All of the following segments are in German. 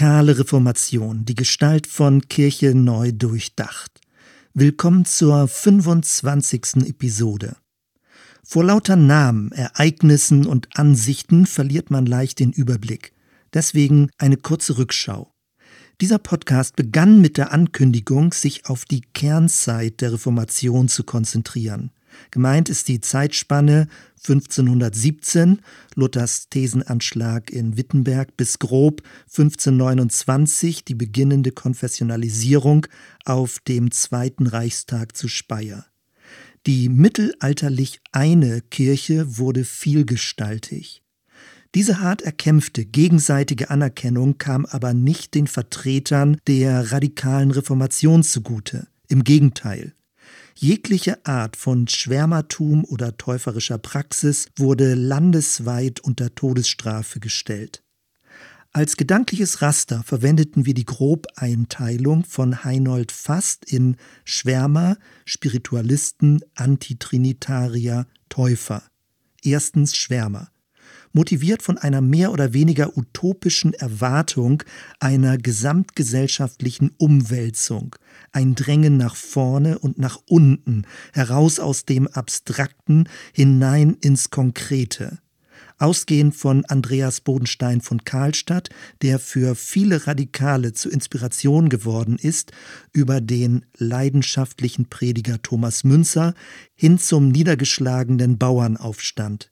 Radikale Reformation, die Gestalt von Kirche neu durchdacht. Willkommen zur 25. Episode. Vor lauter Namen, Ereignissen und Ansichten verliert man leicht den Überblick. Deswegen eine kurze Rückschau. Dieser Podcast begann mit der Ankündigung, sich auf die Kernzeit der Reformation zu konzentrieren. Gemeint ist die Zeitspanne 1517, Luthers Thesenanschlag in Wittenberg, bis grob 1529 die beginnende Konfessionalisierung auf dem Zweiten Reichstag zu Speyer. Die mittelalterlich eine Kirche wurde vielgestaltig. Diese hart erkämpfte gegenseitige Anerkennung kam aber nicht den Vertretern der radikalen Reformation zugute. Im Gegenteil. Jegliche Art von Schwärmertum oder täuferischer Praxis wurde landesweit unter Todesstrafe gestellt. Als gedankliches Raster verwendeten wir die Grobeinteilung von Heinold Fast in Schwärmer, Spiritualisten, Antitrinitarier, Täufer. Erstens Schwärmer motiviert von einer mehr oder weniger utopischen Erwartung einer gesamtgesellschaftlichen Umwälzung, ein Drängen nach vorne und nach unten, heraus aus dem Abstrakten hinein ins Konkrete. Ausgehend von Andreas Bodenstein von Karlstadt, der für viele Radikale zur Inspiration geworden ist, über den leidenschaftlichen Prediger Thomas Münzer hin zum niedergeschlagenen Bauernaufstand.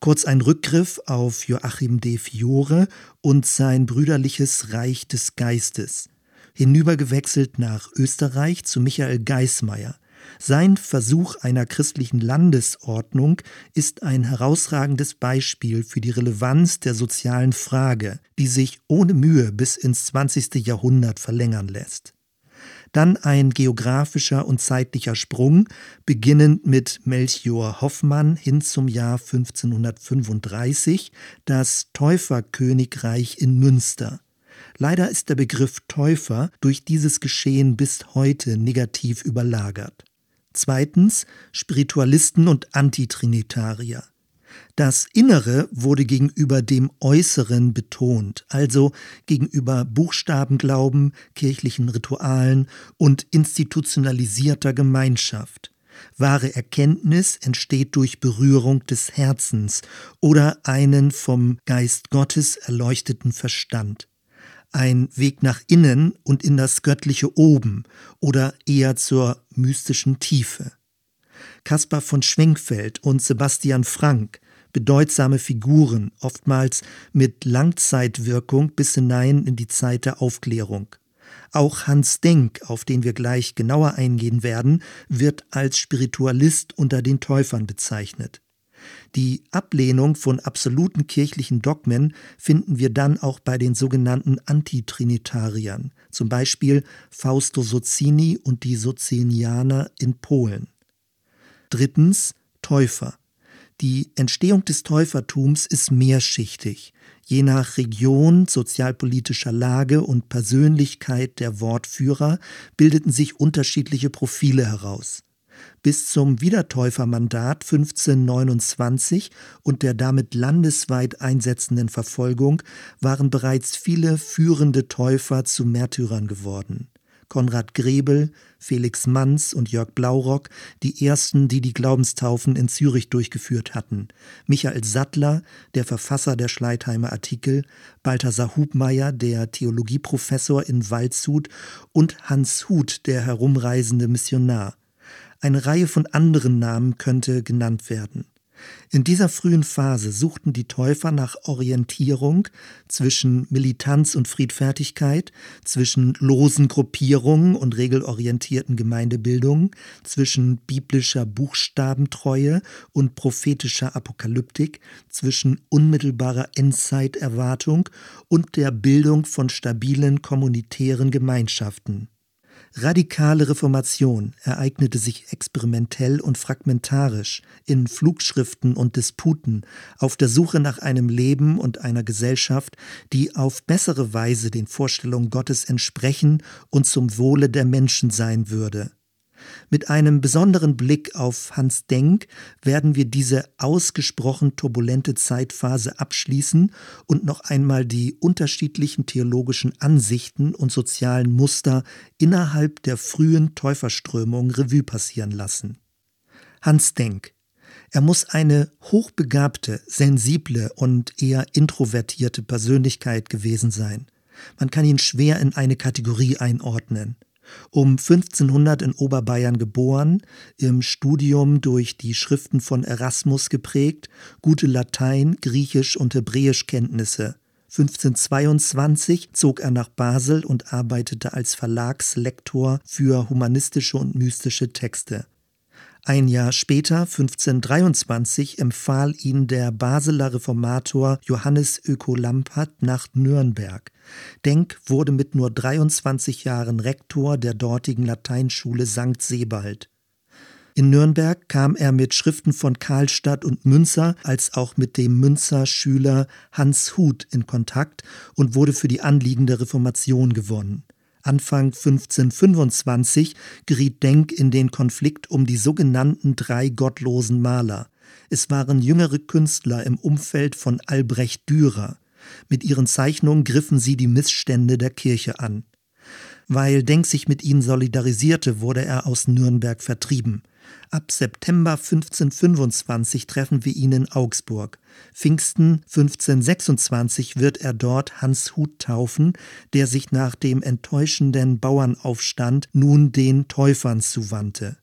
Kurz ein Rückgriff auf Joachim de Fiore und sein brüderliches Reich des Geistes. Hinübergewechselt nach Österreich zu Michael Geismeier. Sein Versuch einer christlichen Landesordnung ist ein herausragendes Beispiel für die Relevanz der sozialen Frage, die sich ohne Mühe bis ins 20. Jahrhundert verlängern lässt. Dann ein geografischer und zeitlicher Sprung, beginnend mit Melchior Hoffmann hin zum Jahr 1535, das Täuferkönigreich in Münster. Leider ist der Begriff Täufer durch dieses Geschehen bis heute negativ überlagert. Zweitens Spiritualisten und Antitrinitarier. Das Innere wurde gegenüber dem Äußeren betont, also gegenüber Buchstabenglauben, kirchlichen Ritualen und institutionalisierter Gemeinschaft. Wahre Erkenntnis entsteht durch Berührung des Herzens oder einen vom Geist Gottes erleuchteten Verstand. Ein Weg nach innen und in das göttliche Oben oder eher zur mystischen Tiefe. Caspar von Schwenkfeld und Sebastian Frank, bedeutsame Figuren, oftmals mit Langzeitwirkung bis hinein in die Zeit der Aufklärung. Auch Hans Denk, auf den wir gleich genauer eingehen werden, wird als Spiritualist unter den Täufern bezeichnet. Die Ablehnung von absoluten kirchlichen Dogmen finden wir dann auch bei den sogenannten Antitrinitariern, zum Beispiel Fausto Sozzini und die Socinianer in Polen. Drittens Täufer. Die Entstehung des Täufertums ist mehrschichtig. Je nach Region, sozialpolitischer Lage und Persönlichkeit der Wortführer bildeten sich unterschiedliche Profile heraus. Bis zum Wiedertäufermandat 1529 und der damit landesweit einsetzenden Verfolgung waren bereits viele führende Täufer zu Märtyrern geworden. Konrad Grebel, Felix Manz und Jörg Blaurock die ersten, die die Glaubenstaufen in Zürich durchgeführt hatten. Michael Sattler, der Verfasser der Schleitheimer Artikel, Balthasar Hubmeier, der Theologieprofessor in Waldshut und Hans Huth, der herumreisende Missionar. Eine Reihe von anderen Namen könnte genannt werden. In dieser frühen Phase suchten die Täufer nach Orientierung zwischen Militanz und Friedfertigkeit, zwischen losen Gruppierungen und regelorientierten Gemeindebildungen, zwischen biblischer Buchstabentreue und prophetischer Apokalyptik, zwischen unmittelbarer Endzeiterwartung und der Bildung von stabilen kommunitären Gemeinschaften. Radikale Reformation ereignete sich experimentell und fragmentarisch in Flugschriften und Disputen auf der Suche nach einem Leben und einer Gesellschaft, die auf bessere Weise den Vorstellungen Gottes entsprechen und zum Wohle der Menschen sein würde. Mit einem besonderen Blick auf Hans Denk werden wir diese ausgesprochen turbulente Zeitphase abschließen und noch einmal die unterschiedlichen theologischen Ansichten und sozialen Muster innerhalb der frühen Täuferströmung Revue passieren lassen. Hans Denk er muss eine hochbegabte, sensible und eher introvertierte Persönlichkeit gewesen sein. Man kann ihn schwer in eine Kategorie einordnen um 1500 in Oberbayern geboren, im Studium durch die Schriften von Erasmus geprägt, gute Latein, Griechisch und Hebräisch Kenntnisse. 1522 zog er nach Basel und arbeitete als Verlagslektor für humanistische und mystische Texte. Ein Jahr später, 1523, empfahl ihn der Basler Reformator Johannes Öko-Lampert nach Nürnberg. Denk wurde mit nur 23 Jahren Rektor der dortigen Lateinschule St. Sebald. In Nürnberg kam er mit Schriften von Karlstadt und Münzer als auch mit dem Münzer-Schüler Hans Huth in Kontakt und wurde für die Anliegen der Reformation gewonnen. Anfang 1525 geriet Denk in den Konflikt um die sogenannten drei gottlosen Maler. Es waren jüngere Künstler im Umfeld von Albrecht Dürer. Mit ihren Zeichnungen griffen sie die Missstände der Kirche an. Weil Denk sich mit ihnen solidarisierte, wurde er aus Nürnberg vertrieben. Ab September 1525 treffen wir ihn in Augsburg. Pfingsten 1526 wird er dort Hans Hut taufen, der sich nach dem enttäuschenden Bauernaufstand nun den Täufern zuwandte.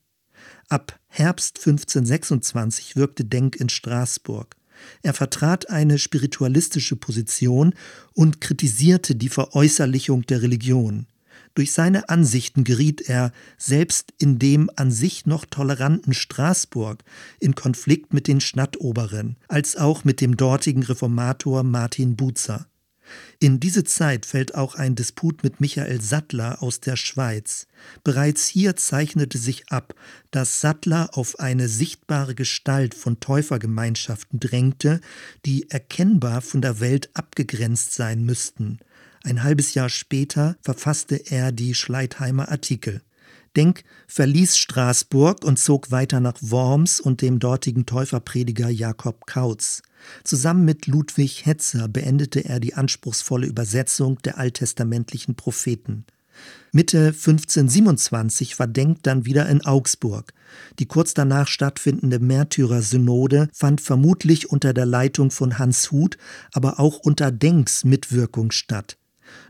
Ab Herbst 1526 wirkte Denk in Straßburg. Er vertrat eine spiritualistische Position und kritisierte die Veräußerlichung der Religion. Durch seine Ansichten geriet er, selbst in dem an sich noch toleranten Straßburg, in Konflikt mit den Stadtoberen, als auch mit dem dortigen Reformator Martin Buzer. In diese Zeit fällt auch ein Disput mit Michael Sattler aus der Schweiz. Bereits hier zeichnete sich ab, dass Sattler auf eine sichtbare Gestalt von Täufergemeinschaften drängte, die erkennbar von der Welt abgegrenzt sein müssten. Ein halbes Jahr später verfasste er die Schleitheimer Artikel. Denk verließ Straßburg und zog weiter nach Worms und dem dortigen Täuferprediger Jakob Kautz. Zusammen mit Ludwig Hetzer beendete er die anspruchsvolle Übersetzung der alttestamentlichen Propheten. Mitte 1527 war Denk dann wieder in Augsburg. Die kurz danach stattfindende Märtyrersynode fand vermutlich unter der Leitung von Hans Huth, aber auch unter Denks Mitwirkung statt.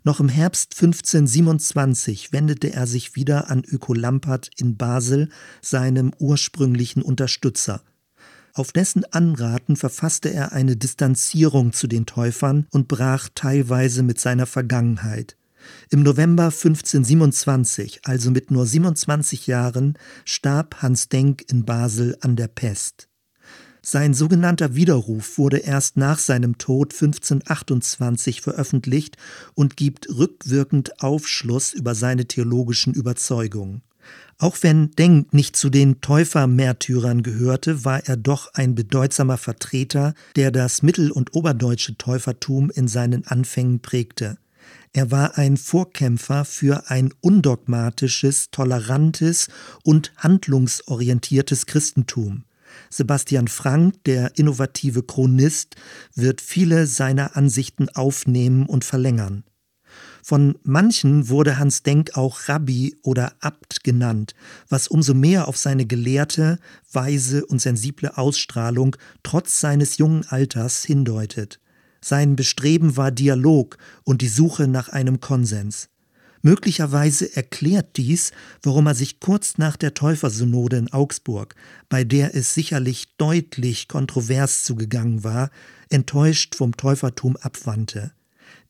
Noch im Herbst 1527 wendete er sich wieder an Öko Lampert in Basel, seinem ursprünglichen Unterstützer. Auf dessen Anraten verfasste er eine Distanzierung zu den Täufern und brach teilweise mit seiner Vergangenheit. Im November 1527, also mit nur 27 Jahren, starb Hans Denk in Basel an der Pest. Sein sogenannter Widerruf wurde erst nach seinem Tod 1528 veröffentlicht und gibt rückwirkend Aufschluss über seine theologischen Überzeugungen. Auch wenn Denk nicht zu den Täufermärtyrern gehörte, war er doch ein bedeutsamer Vertreter, der das mittel- und oberdeutsche Täufertum in seinen Anfängen prägte. Er war ein Vorkämpfer für ein undogmatisches, tolerantes und handlungsorientiertes Christentum. Sebastian Frank, der innovative Chronist, wird viele seiner Ansichten aufnehmen und verlängern. Von manchen wurde Hans Denk auch Rabbi oder Abt genannt, was umso mehr auf seine gelehrte, weise und sensible Ausstrahlung trotz seines jungen Alters hindeutet. Sein Bestreben war Dialog und die Suche nach einem Konsens. Möglicherweise erklärt dies, warum er sich kurz nach der Täufersynode in Augsburg, bei der es sicherlich deutlich kontrovers zugegangen war, enttäuscht vom Täufertum abwandte.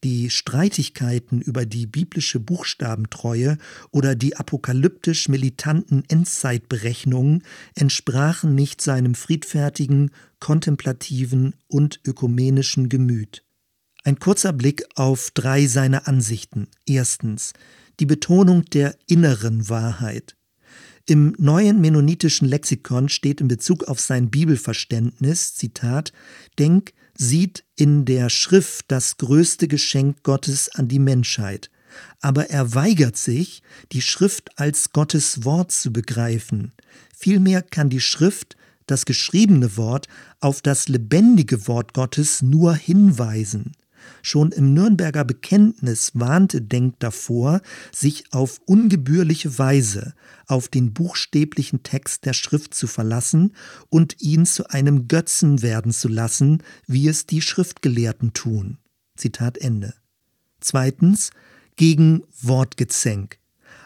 Die Streitigkeiten über die biblische Buchstabentreue oder die apokalyptisch militanten Endzeitberechnungen entsprachen nicht seinem friedfertigen, kontemplativen und ökumenischen Gemüt. Ein kurzer Blick auf drei seiner Ansichten. Erstens die Betonung der inneren Wahrheit. Im neuen mennonitischen Lexikon steht in Bezug auf sein Bibelverständnis, Zitat, Denk sieht in der Schrift das größte Geschenk Gottes an die Menschheit. aber er weigert sich, die Schrift als Gottes Wort zu begreifen. Vielmehr kann die Schrift, das geschriebene Wort, auf das lebendige Wort Gottes nur hinweisen. Schon im Nürnberger Bekenntnis warnte Denk davor, sich auf ungebührliche Weise auf den buchstäblichen Text der Schrift zu verlassen und ihn zu einem Götzen werden zu lassen, wie es die Schriftgelehrten tun. Zitat Ende. Zweitens gegen Wortgezänk.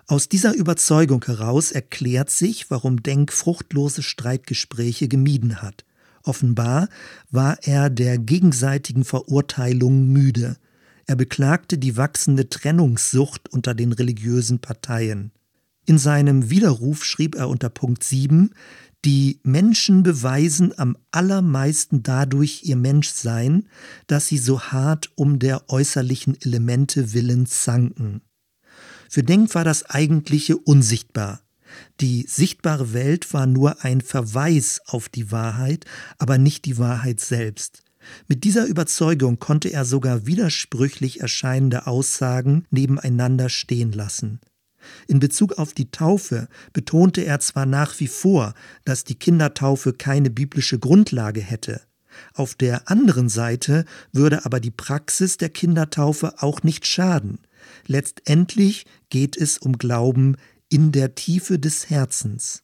Aus dieser Überzeugung heraus erklärt sich, warum Denk fruchtlose Streitgespräche gemieden hat. Offenbar war er der gegenseitigen Verurteilung müde. Er beklagte die wachsende Trennungssucht unter den religiösen Parteien. In seinem Widerruf schrieb er unter Punkt 7, die Menschen beweisen am allermeisten dadurch ihr Menschsein, dass sie so hart um der äußerlichen Elemente willen zanken. Für Denk war das Eigentliche unsichtbar. Die sichtbare Welt war nur ein Verweis auf die Wahrheit, aber nicht die Wahrheit selbst. Mit dieser Überzeugung konnte er sogar widersprüchlich erscheinende Aussagen nebeneinander stehen lassen. In Bezug auf die Taufe betonte er zwar nach wie vor, dass die Kindertaufe keine biblische Grundlage hätte, auf der anderen Seite würde aber die Praxis der Kindertaufe auch nicht schaden. Letztendlich geht es um Glauben in der Tiefe des Herzens.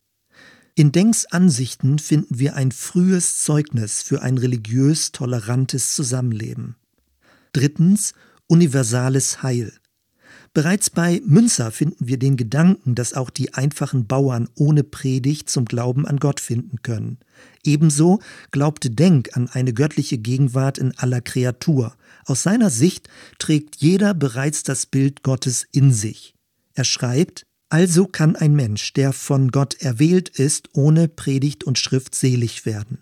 In Denks Ansichten finden wir ein frühes Zeugnis für ein religiös tolerantes Zusammenleben. Drittens universales Heil. Bereits bei Münzer finden wir den Gedanken, dass auch die einfachen Bauern ohne Predigt zum Glauben an Gott finden können. Ebenso glaubte Denk an eine göttliche Gegenwart in aller Kreatur. Aus seiner Sicht trägt jeder bereits das Bild Gottes in sich. Er schreibt, also kann ein Mensch, der von Gott erwählt ist, ohne Predigt und Schrift selig werden.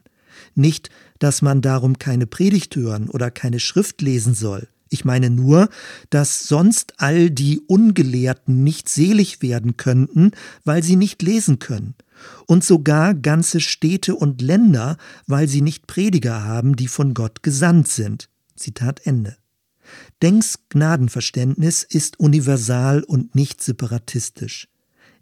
Nicht, dass man darum keine Predigt hören oder keine Schrift lesen soll. Ich meine nur, dass sonst all die Ungelehrten nicht selig werden könnten, weil sie nicht lesen können. Und sogar ganze Städte und Länder, weil sie nicht Prediger haben, die von Gott gesandt sind. Zitat Ende. Denks Gnadenverständnis ist universal und nicht separatistisch.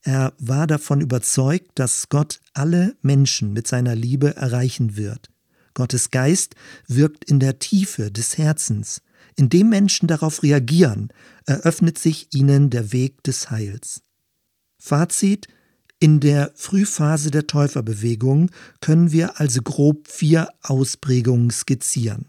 Er war davon überzeugt, dass Gott alle Menschen mit seiner Liebe erreichen wird. Gottes Geist wirkt in der Tiefe des Herzens. Indem Menschen darauf reagieren, eröffnet sich ihnen der Weg des Heils. Fazit in der Frühphase der Täuferbewegung können wir also grob vier Ausprägungen skizzieren.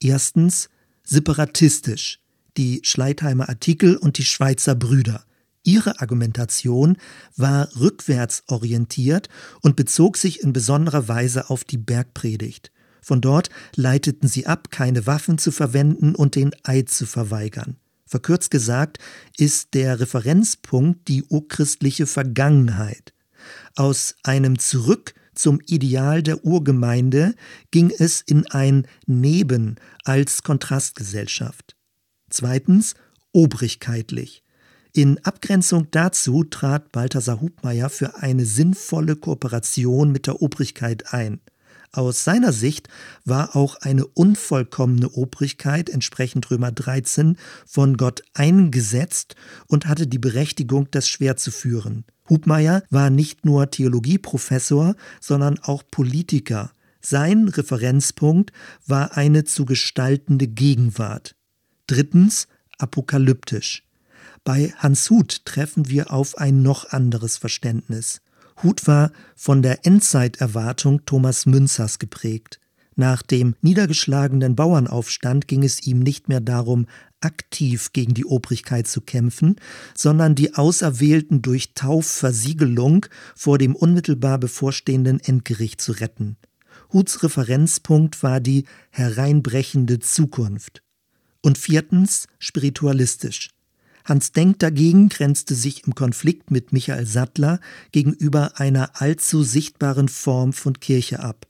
Erstens separatistisch, die Schleitheimer Artikel und die Schweizer Brüder. Ihre Argumentation war rückwärts orientiert und bezog sich in besonderer Weise auf die Bergpredigt. Von dort leiteten sie ab, keine Waffen zu verwenden und den Eid zu verweigern. Verkürzt gesagt ist der Referenzpunkt die urchristliche Vergangenheit. Aus einem Zurück zum Ideal der Urgemeinde ging es in ein Neben als Kontrastgesellschaft. Zweitens obrigkeitlich. In Abgrenzung dazu trat Balthasar Hubmeier für eine sinnvolle Kooperation mit der Obrigkeit ein. Aus seiner Sicht war auch eine unvollkommene Obrigkeit entsprechend Römer 13 von Gott eingesetzt und hatte die Berechtigung, das Schwert zu führen. Hubmeier war nicht nur Theologieprofessor, sondern auch Politiker. Sein Referenzpunkt war eine zu gestaltende Gegenwart. Drittens apokalyptisch. Bei Hans Huth treffen wir auf ein noch anderes Verständnis. Huth war von der Endzeiterwartung Thomas Münzers geprägt. Nach dem niedergeschlagenen Bauernaufstand ging es ihm nicht mehr darum, aktiv gegen die Obrigkeit zu kämpfen, sondern die Auserwählten durch Taufversiegelung vor dem unmittelbar bevorstehenden Endgericht zu retten. Huths Referenzpunkt war die hereinbrechende Zukunft. Und viertens spiritualistisch. Hans Denk dagegen grenzte sich im Konflikt mit Michael Sattler gegenüber einer allzu sichtbaren Form von Kirche ab.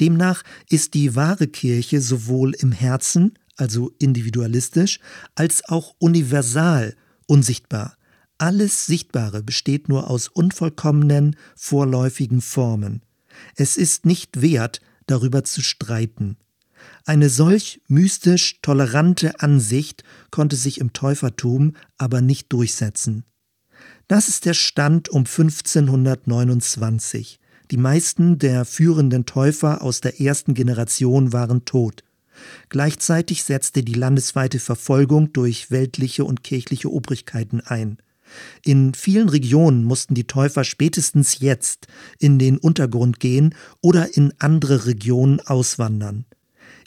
Demnach ist die wahre Kirche sowohl im Herzen, also individualistisch, als auch universal unsichtbar. Alles Sichtbare besteht nur aus unvollkommenen, vorläufigen Formen. Es ist nicht wert, darüber zu streiten. Eine solch mystisch tolerante Ansicht konnte sich im Täufertum aber nicht durchsetzen. Das ist der Stand um 1529. Die meisten der führenden Täufer aus der ersten Generation waren tot. Gleichzeitig setzte die landesweite Verfolgung durch weltliche und kirchliche Obrigkeiten ein. In vielen Regionen mussten die Täufer spätestens jetzt in den Untergrund gehen oder in andere Regionen auswandern.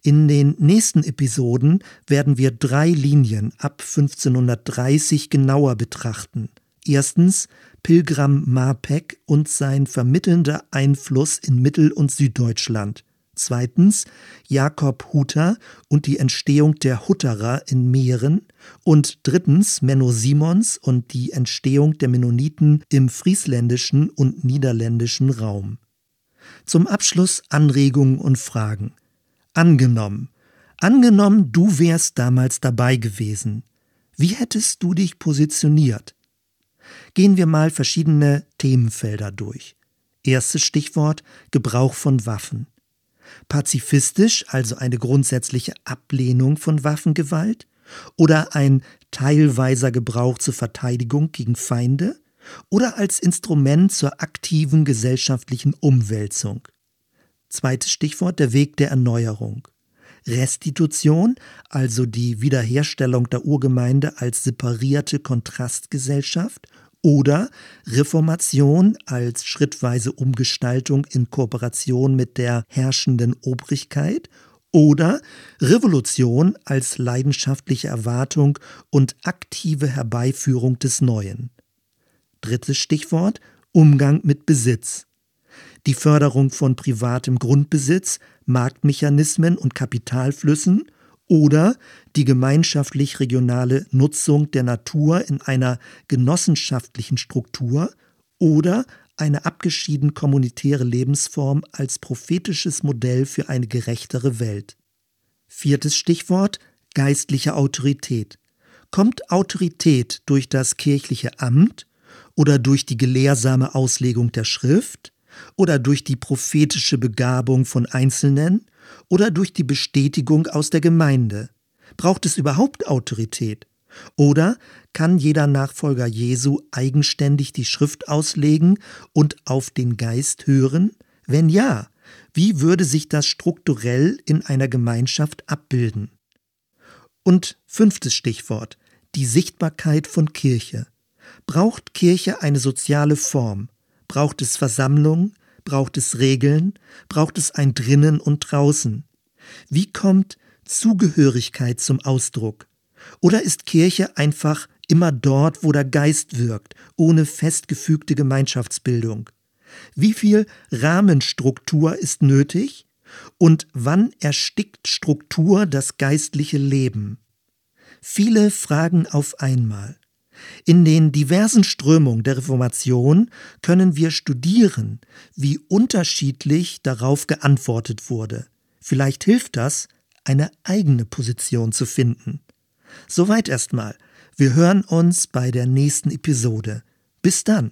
In den nächsten Episoden werden wir drei Linien ab 1530 genauer betrachten. Erstens Pilgram Marpeck und sein vermittelnder Einfluss in Mittel- und Süddeutschland. Zweitens Jakob Hutter und die Entstehung der Hutterer in Mähren. Und drittens Menno Simons und die Entstehung der Mennoniten im friesländischen und niederländischen Raum. Zum Abschluss Anregungen und Fragen. Angenommen. Angenommen, du wärst damals dabei gewesen. Wie hättest du dich positioniert? Gehen wir mal verschiedene Themenfelder durch. Erstes Stichwort Gebrauch von Waffen. Pazifistisch, also eine grundsätzliche Ablehnung von Waffengewalt? Oder ein teilweiser Gebrauch zur Verteidigung gegen Feinde? Oder als Instrument zur aktiven gesellschaftlichen Umwälzung? Zweites Stichwort der Weg der Erneuerung. Restitution, also die Wiederherstellung der Urgemeinde als separierte Kontrastgesellschaft oder Reformation als schrittweise Umgestaltung in Kooperation mit der herrschenden Obrigkeit oder Revolution als leidenschaftliche Erwartung und aktive Herbeiführung des Neuen. Drittes Stichwort Umgang mit Besitz. Die Förderung von privatem Grundbesitz, Marktmechanismen und Kapitalflüssen oder die gemeinschaftlich regionale Nutzung der Natur in einer genossenschaftlichen Struktur oder eine abgeschieden kommunitäre Lebensform als prophetisches Modell für eine gerechtere Welt. Viertes Stichwort geistliche Autorität. Kommt Autorität durch das kirchliche Amt oder durch die gelehrsame Auslegung der Schrift oder durch die prophetische Begabung von Einzelnen oder durch die Bestätigung aus der Gemeinde? Braucht es überhaupt Autorität? Oder kann jeder Nachfolger Jesu eigenständig die Schrift auslegen und auf den Geist hören? Wenn ja, wie würde sich das strukturell in einer Gemeinschaft abbilden? Und fünftes Stichwort, die Sichtbarkeit von Kirche. Braucht Kirche eine soziale Form? Braucht es Versammlungen? Braucht es Regeln? Braucht es ein Drinnen und Draußen? Wie kommt Zugehörigkeit zum Ausdruck? Oder ist Kirche einfach immer dort, wo der Geist wirkt, ohne festgefügte Gemeinschaftsbildung? Wie viel Rahmenstruktur ist nötig? Und wann erstickt Struktur das geistliche Leben? Viele Fragen auf einmal. In den diversen Strömungen der Reformation können wir studieren, wie unterschiedlich darauf geantwortet wurde. Vielleicht hilft das, eine eigene Position zu finden. Soweit erstmal. Wir hören uns bei der nächsten Episode. Bis dann.